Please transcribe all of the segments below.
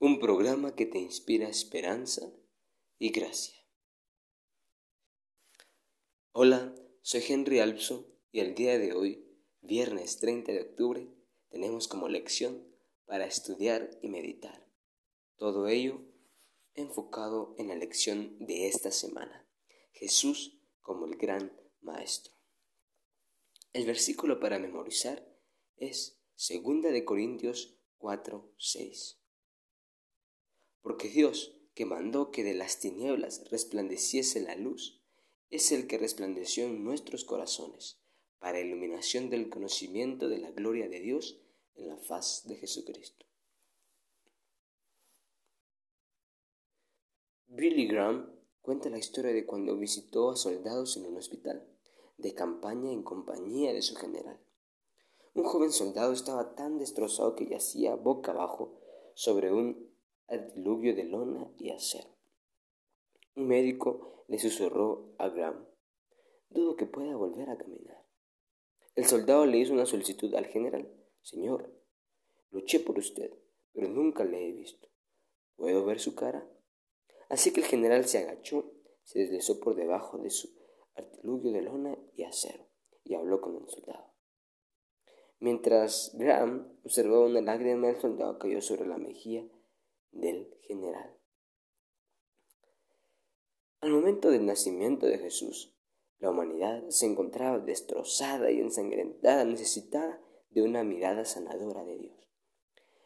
un programa que te inspira esperanza y gracia. Hola, soy Henry Alpso y el día de hoy, viernes 30 de octubre, tenemos como lección para estudiar y meditar. Todo ello enfocado en la lección de esta semana, Jesús como el gran maestro. El versículo para memorizar es 2 de Corintios 4, 6 porque Dios, que mandó que de las tinieblas resplandeciese la luz, es el que resplandeció en nuestros corazones, para iluminación del conocimiento de la gloria de Dios en la faz de Jesucristo. Billy Graham cuenta la historia de cuando visitó a soldados en un hospital de campaña en compañía de su general. Un joven soldado estaba tan destrozado que yacía boca abajo sobre un al diluvio de lona y acero. Un médico le susurró a Graham, dudo que pueda volver a caminar. El soldado le hizo una solicitud al general, Señor, luché por usted, pero nunca le he visto. ¿Puedo ver su cara? Así que el general se agachó, se deslizó por debajo de su artilugio de lona y acero y habló con el soldado. Mientras Graham observaba una lágrima, el soldado cayó sobre la mejilla del general. Al momento del nacimiento de Jesús, la humanidad se encontraba destrozada y ensangrentada, necesitada de una mirada sanadora de Dios.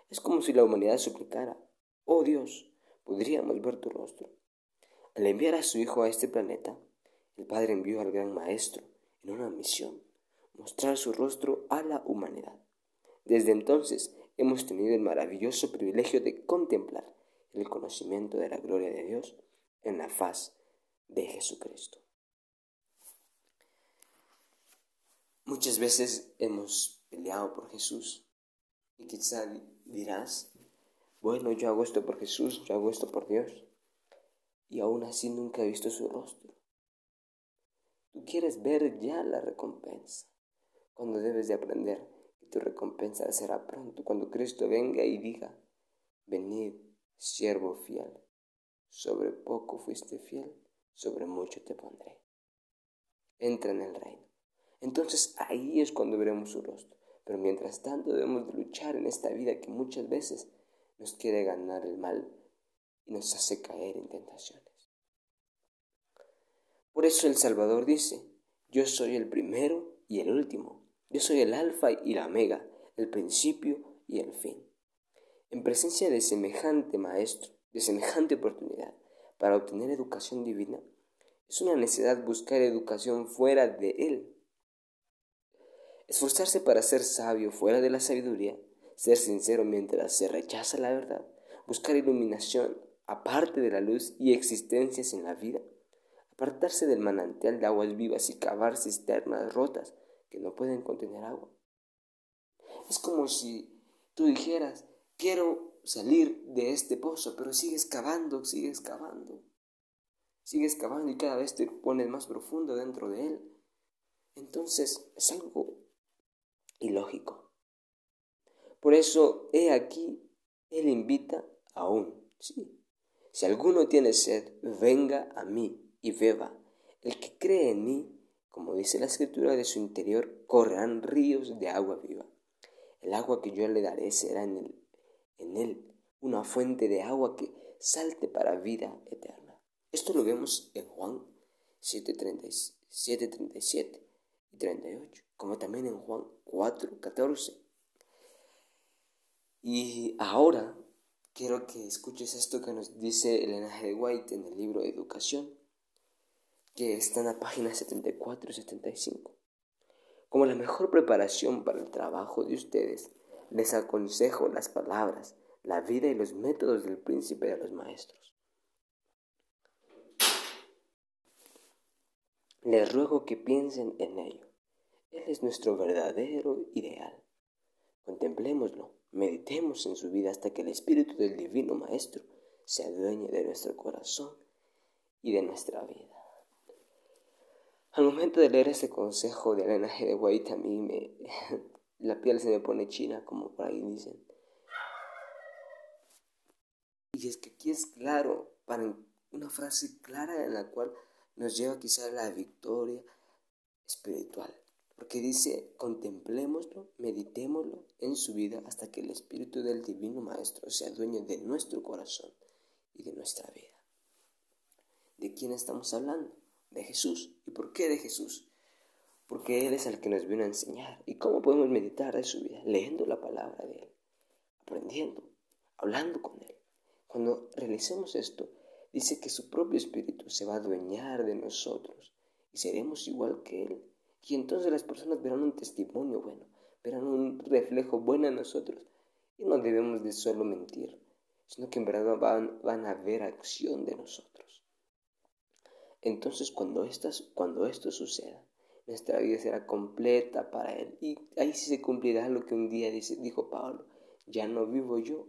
Es como si la humanidad suplicara, oh Dios, podríamos ver tu rostro. Al enviar a su Hijo a este planeta, el Padre envió al gran Maestro en una misión, mostrar su rostro a la humanidad. Desde entonces, hemos tenido el maravilloso privilegio de contemplar el conocimiento de la gloria de Dios en la faz de Jesucristo. Muchas veces hemos peleado por Jesús y quizá dirás, bueno, yo hago esto por Jesús, yo hago esto por Dios y aún así nunca he visto su rostro. Tú quieres ver ya la recompensa, cuando debes de aprender tu recompensa será pronto cuando Cristo venga y diga, venid, siervo fiel, sobre poco fuiste fiel, sobre mucho te pondré. Entra en el reino. Entonces ahí es cuando veremos su rostro. Pero mientras tanto debemos luchar en esta vida que muchas veces nos quiere ganar el mal y nos hace caer en tentaciones. Por eso el Salvador dice, yo soy el primero y el último, yo soy el alfa y la omega, el principio y el fin. En presencia de semejante maestro, de semejante oportunidad para obtener educación divina, es una necesidad buscar educación fuera de él. Esforzarse para ser sabio fuera de la sabiduría, ser sincero mientras se rechaza la verdad, buscar iluminación aparte de la luz y existencias en la vida, apartarse del manantial de aguas vivas y cavar cisternas rotas que no pueden contener agua. Es como si tú dijeras, quiero salir de este pozo, pero sigues cavando, sigues cavando, sigues cavando y cada vez te pones más profundo dentro de él. Entonces es algo ilógico. Por eso, he aquí, Él invita aún, sí. Si alguno tiene sed, venga a mí y beba. El que cree en mí, como dice la escritura, de su interior correrán ríos de agua viva. El agua que yo le daré será en él, en él una fuente de agua que salte para vida eterna. Esto lo vemos en Juan 7, 37 y 38, como también en Juan 4, 14. Y ahora quiero que escuches esto que nos dice Elena G. White en el libro Educación que está en la página 74 y 75. Como la mejor preparación para el trabajo de ustedes, les aconsejo las palabras, la vida y los métodos del príncipe de los maestros. Les ruego que piensen en ello. Él es nuestro verdadero ideal. Contemplémoslo, meditemos en su vida hasta que el Espíritu del Divino Maestro se adueñe de nuestro corazón y de nuestra vida. Al momento de leer ese consejo de Elena G. de White, a mí me, la piel se me pone china, como por ahí dicen. Y es que aquí es claro, para una frase clara en la cual nos lleva quizá a la victoria espiritual. Porque dice, contemplémoslo, meditémoslo en su vida hasta que el Espíritu del Divino Maestro sea dueño de nuestro corazón y de nuestra vida. ¿De quién estamos hablando? De Jesús. ¿Y por qué de Jesús? Porque Él es el que nos vino a enseñar. ¿Y cómo podemos meditar de su vida? Leyendo la palabra de Él, aprendiendo, hablando con Él. Cuando realicemos esto, dice que su propio Espíritu se va a adueñar de nosotros y seremos igual que Él. Y entonces las personas verán un testimonio bueno, verán un reflejo bueno en nosotros. Y no debemos de solo mentir, sino que en verdad van, van a ver acción de nosotros. Entonces cuando, estas, cuando esto suceda, nuestra vida será completa para Él. Y ahí sí se cumplirá lo que un día dijo Pablo, ya no vivo yo,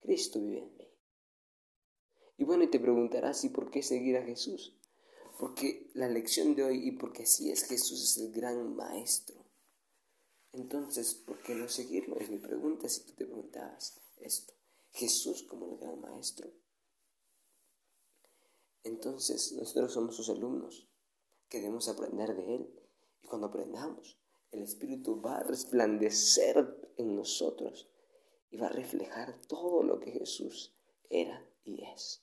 Cristo vive en mí. Y bueno, y te preguntarás, ¿y por qué seguir a Jesús? Porque la lección de hoy y porque así es Jesús es el gran maestro. Entonces, ¿por qué no seguirlo? Es mi pregunta si tú te preguntabas esto. Jesús como el gran maestro. Entonces, nosotros somos sus alumnos. Queremos aprender de Él. Y cuando aprendamos, el Espíritu va a resplandecer en nosotros y va a reflejar todo lo que Jesús era y es.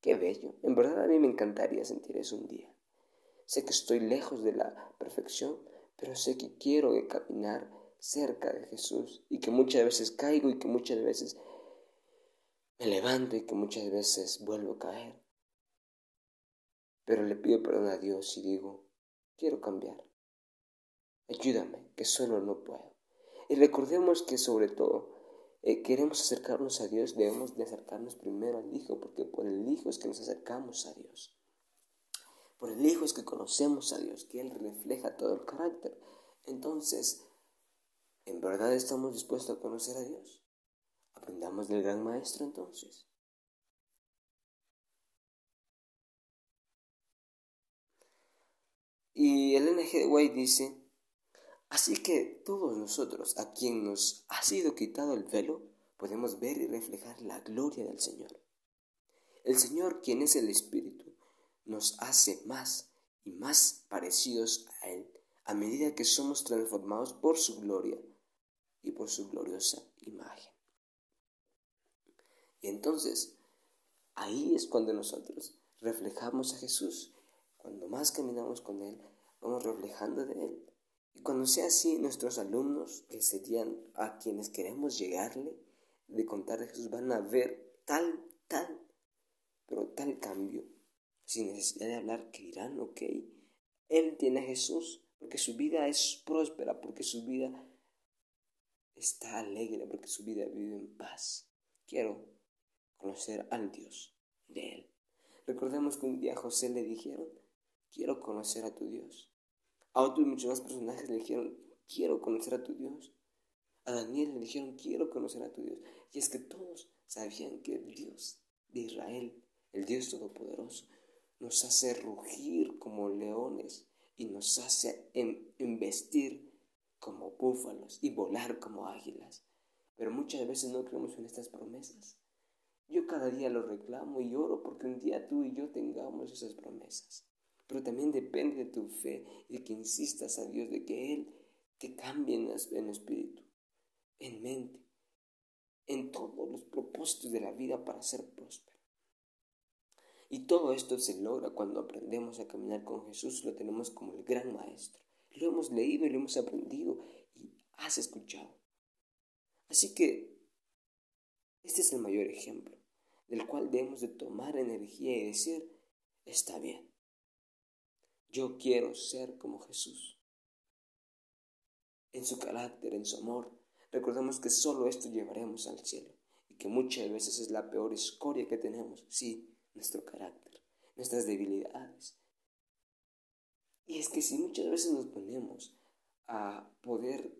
Qué bello. En verdad a mí me encantaría sentir eso un día. Sé que estoy lejos de la perfección, pero sé que quiero caminar cerca de Jesús y que muchas veces caigo y que muchas veces me levanto y que muchas veces vuelvo a caer. Pero le pido perdón a Dios y digo, quiero cambiar. Ayúdame, que solo no puedo. Y recordemos que sobre todo eh, queremos acercarnos a Dios, debemos de acercarnos primero al Hijo, porque por el Hijo es que nos acercamos a Dios. Por el Hijo es que conocemos a Dios, que Él refleja todo el carácter. Entonces, ¿en verdad estamos dispuestos a conocer a Dios? Aprendamos del gran Maestro entonces. Y el NG White dice, Así que todos nosotros, a quien nos ha sido quitado el velo, podemos ver y reflejar la gloria del Señor. El Señor, quien es el Espíritu, nos hace más y más parecidos a Él a medida que somos transformados por su gloria y por su gloriosa imagen. Y entonces, ahí es cuando nosotros reflejamos a Jesús. Cuando más caminamos con Él, vamos reflejando de Él. Y cuando sea así, nuestros alumnos, que serían a quienes queremos llegarle, de contar de Jesús, van a ver tal, tal, pero tal cambio, sin necesidad de hablar, que dirán, ok, Él tiene a Jesús, porque su vida es próspera, porque su vida está alegre, porque su vida vive en paz. Quiero conocer al Dios de Él. Recordemos que un día a José le dijeron, quiero conocer a tu Dios. A otros muchos más personajes le dijeron, quiero conocer a tu Dios. A Daniel le dijeron, quiero conocer a tu Dios. Y es que todos sabían que el Dios de Israel, el Dios Todopoderoso, nos hace rugir como leones y nos hace investir como búfalos y volar como águilas. Pero muchas veces no creemos en estas promesas. Yo cada día lo reclamo y oro porque un día tú y yo tengamos esas promesas. Pero también depende de tu fe y de que insistas a Dios de que Él te cambie en, espíritu, en mente, en todos los propósitos de la vida para ser próspero. Y todo esto se logra cuando aprendemos a caminar con Jesús, lo tenemos como el gran maestro. Lo hemos leído y lo hemos aprendido y has escuchado. Así que este es el mayor ejemplo del cual debemos de tomar energía y decir, está bien. Yo quiero ser como Jesús. En su carácter, en su amor, recordemos que solo esto llevaremos al cielo y que muchas veces es la peor escoria que tenemos, sí, nuestro carácter, nuestras debilidades. Y es que si muchas veces nos ponemos a poder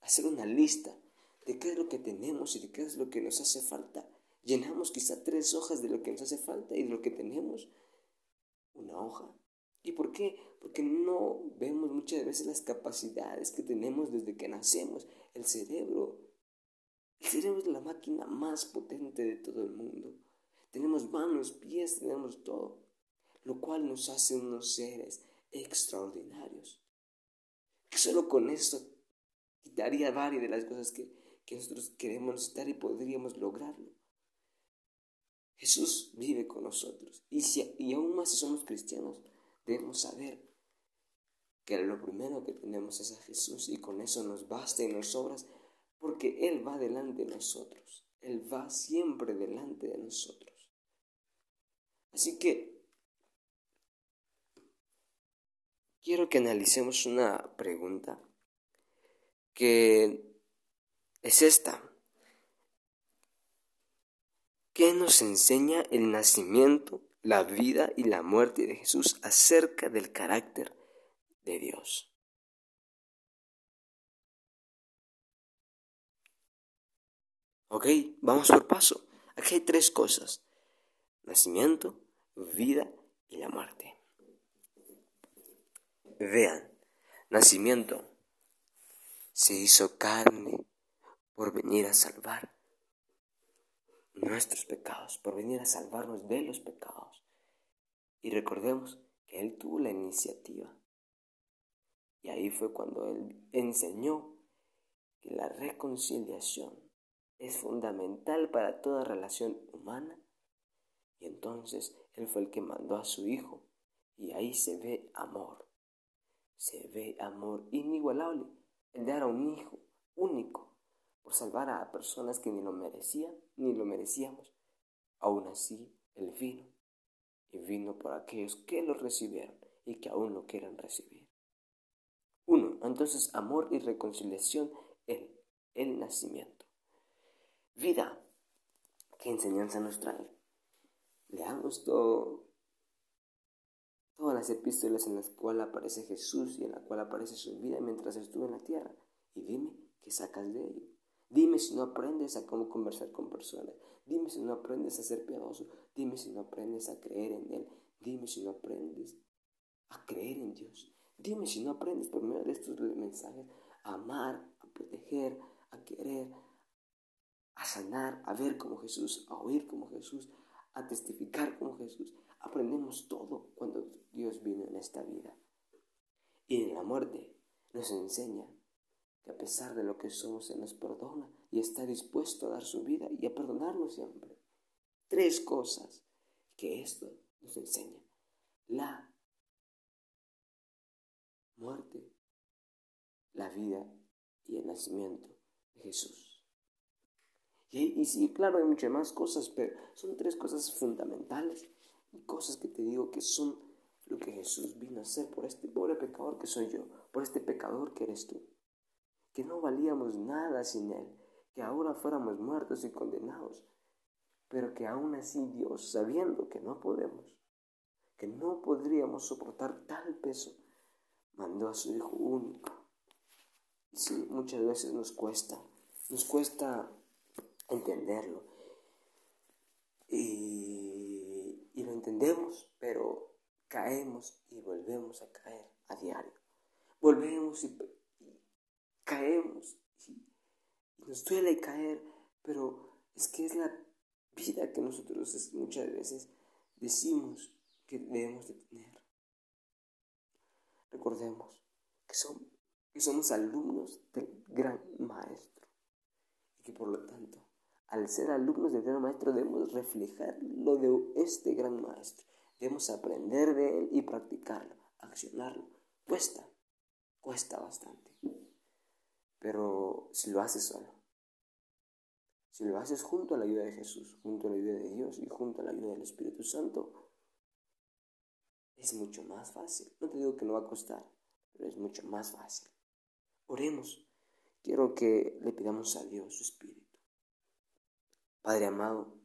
hacer una lista de qué es lo que tenemos y de qué es lo que nos hace falta, llenamos quizá tres hojas de lo que nos hace falta y de lo que tenemos, una hoja ¿Y por qué? Porque no vemos muchas veces las capacidades que tenemos desde que nacemos. El cerebro El cerebro es la máquina más potente de todo el mundo. Tenemos manos, pies, tenemos todo, lo cual nos hace unos seres extraordinarios. Que solo con esto quitaría varias de las cosas que, que nosotros queremos necesitar y podríamos lograrlo. Jesús vive con nosotros. Y, si, y aún más si somos cristianos, debemos saber que lo primero que tenemos es a Jesús y con eso nos basta y nos sobras porque Él va delante de nosotros. Él va siempre delante de nosotros. Así que quiero que analicemos una pregunta que es esta. ¿Qué nos enseña el nacimiento, la vida y la muerte de Jesús acerca del carácter de Dios? Ok, vamos por paso. Aquí hay tres cosas. Nacimiento, vida y la muerte. Vean, nacimiento se hizo carne por venir a salvar nuestros pecados, por venir a salvarnos de los pecados. Y recordemos que Él tuvo la iniciativa. Y ahí fue cuando Él enseñó que la reconciliación es fundamental para toda relación humana. Y entonces Él fue el que mandó a su Hijo. Y ahí se ve amor. Se ve amor inigualable. El dar a un Hijo único por salvar a personas que ni lo merecían ni lo merecíamos. Aún así, Él vino. Y vino por aquellos que lo recibieron y que aún lo quieran recibir. Uno, entonces amor y reconciliación, el, el nacimiento. Vida. ¿Qué enseñanza nos trae? Leamos todo, todas las epístolas en las cuales aparece Jesús y en la cual aparece su vida mientras estuvo en la tierra. Y dime qué sacas de ello. Dime si no aprendes a cómo conversar con personas. Dime si no aprendes a ser piadoso. Dime si no aprendes a creer en Él. Dime si no aprendes a creer en Dios. Dime si no aprendes por medio de estos mensajes a amar, a proteger, a querer, a sanar, a ver como Jesús, a oír como Jesús, a testificar como Jesús. Aprendemos todo cuando Dios vino en esta vida. Y en la muerte nos enseña que a pesar de lo que somos, Él nos perdona y está dispuesto a dar su vida y a perdonarnos siempre. Tres cosas que esto nos enseña. La muerte, la vida y el nacimiento de Jesús. Y, sí, claro, hay muchas más cosas, pero son tres cosas fundamentales y cosas que te digo que son lo que Jesús vino a hacer por este pobre pecador que soy yo, por este pecador que eres tú. Que no valíamos nada sin Él, que ahora fuéramos muertos y condenados, pero que aún así Dios, sabiendo que no podemos, que no podríamos soportar tal peso, mandó a su Hijo único. Sí, muchas veces nos cuesta, nos cuesta entenderlo. Y, y lo entendemos, pero caemos y volvemos a caer a diario. Volvemos y, caemos y, nos duele caer, pero es que es la vida que nosotros muchas veces decimos que debemos de tener. Recordemos que, somos, que somos alumnos del gran maestro y que por lo tanto al ser alumnos del gran maestro debemos reflejar lo de este gran maestro. Debemos aprender de él y practicarlo, accionarlo. Cuesta, cuesta bastante. Pero si lo haces solo, si lo haces junto a la ayuda de Jesús, junto a la ayuda de Dios y junto a la ayuda del Espíritu Santo, es mucho más fácil. No te digo que no va a costar, pero es mucho más fácil. Oremos. Quiero que le pidamos a Dios su Espíritu Padre amado,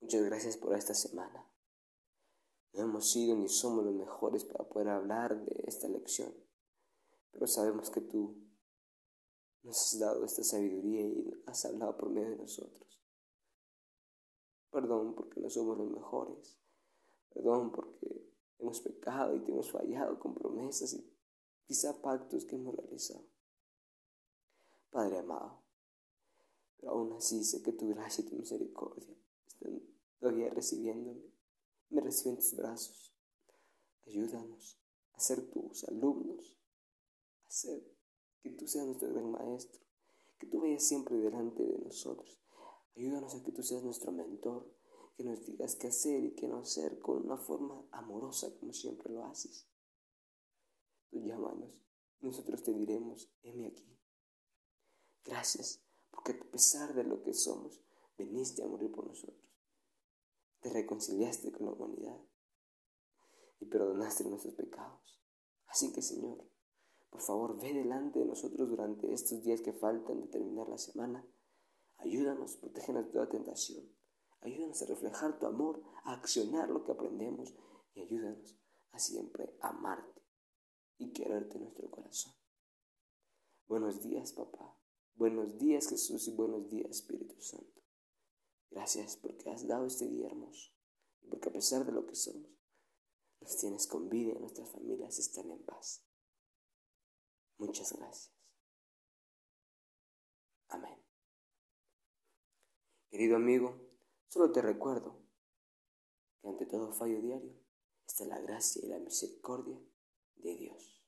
muchas gracias por esta semana. No hemos sido ni somos los mejores para poder hablar de esta lección, pero sabemos que tú nos has dado esta sabiduría y has hablado por medio de nosotros. Perdón porque no somos los mejores. Perdón porque hemos pecado y te hemos fallado con promesas y quizá pactos que hemos realizado. Padre amado, Pero aún así sé que tu gracia y tu misericordia están todavía recibiéndome. Me reciben tus brazos. Ayúdanos a ser tus alumnos, a ser que tú seas nuestro gran maestro, que tú vayas siempre delante de nosotros. Ayúdanos a que tú seas nuestro mentor, que nos digas qué hacer y qué no hacer con una forma amorosa como siempre lo haces. Tú llámanos, nosotros te diremos, heme aquí. Gracias, porque a pesar de lo que somos, viniste a morir por nosotros. Te reconciliaste con la humanidad y perdonaste nuestros pecados. Así que, Señor, por favor, ve delante de nosotros durante estos días que faltan de terminar la semana. Ayúdanos, protégenos de toda tentación. Ayúdanos a reflejar tu amor, a accionar lo que aprendemos y ayúdanos a siempre amarte y quererte en nuestro corazón. Buenos días, papá. Buenos días, Jesús, y buenos días, Espíritu Santo. Gracias porque has dado este día hermoso porque a pesar de lo que somos, nos tienes con vida y nuestras familias están en paz. Muchas gracias. Amén. Querido amigo, solo te recuerdo que ante todo fallo diario está la gracia y la misericordia de Dios.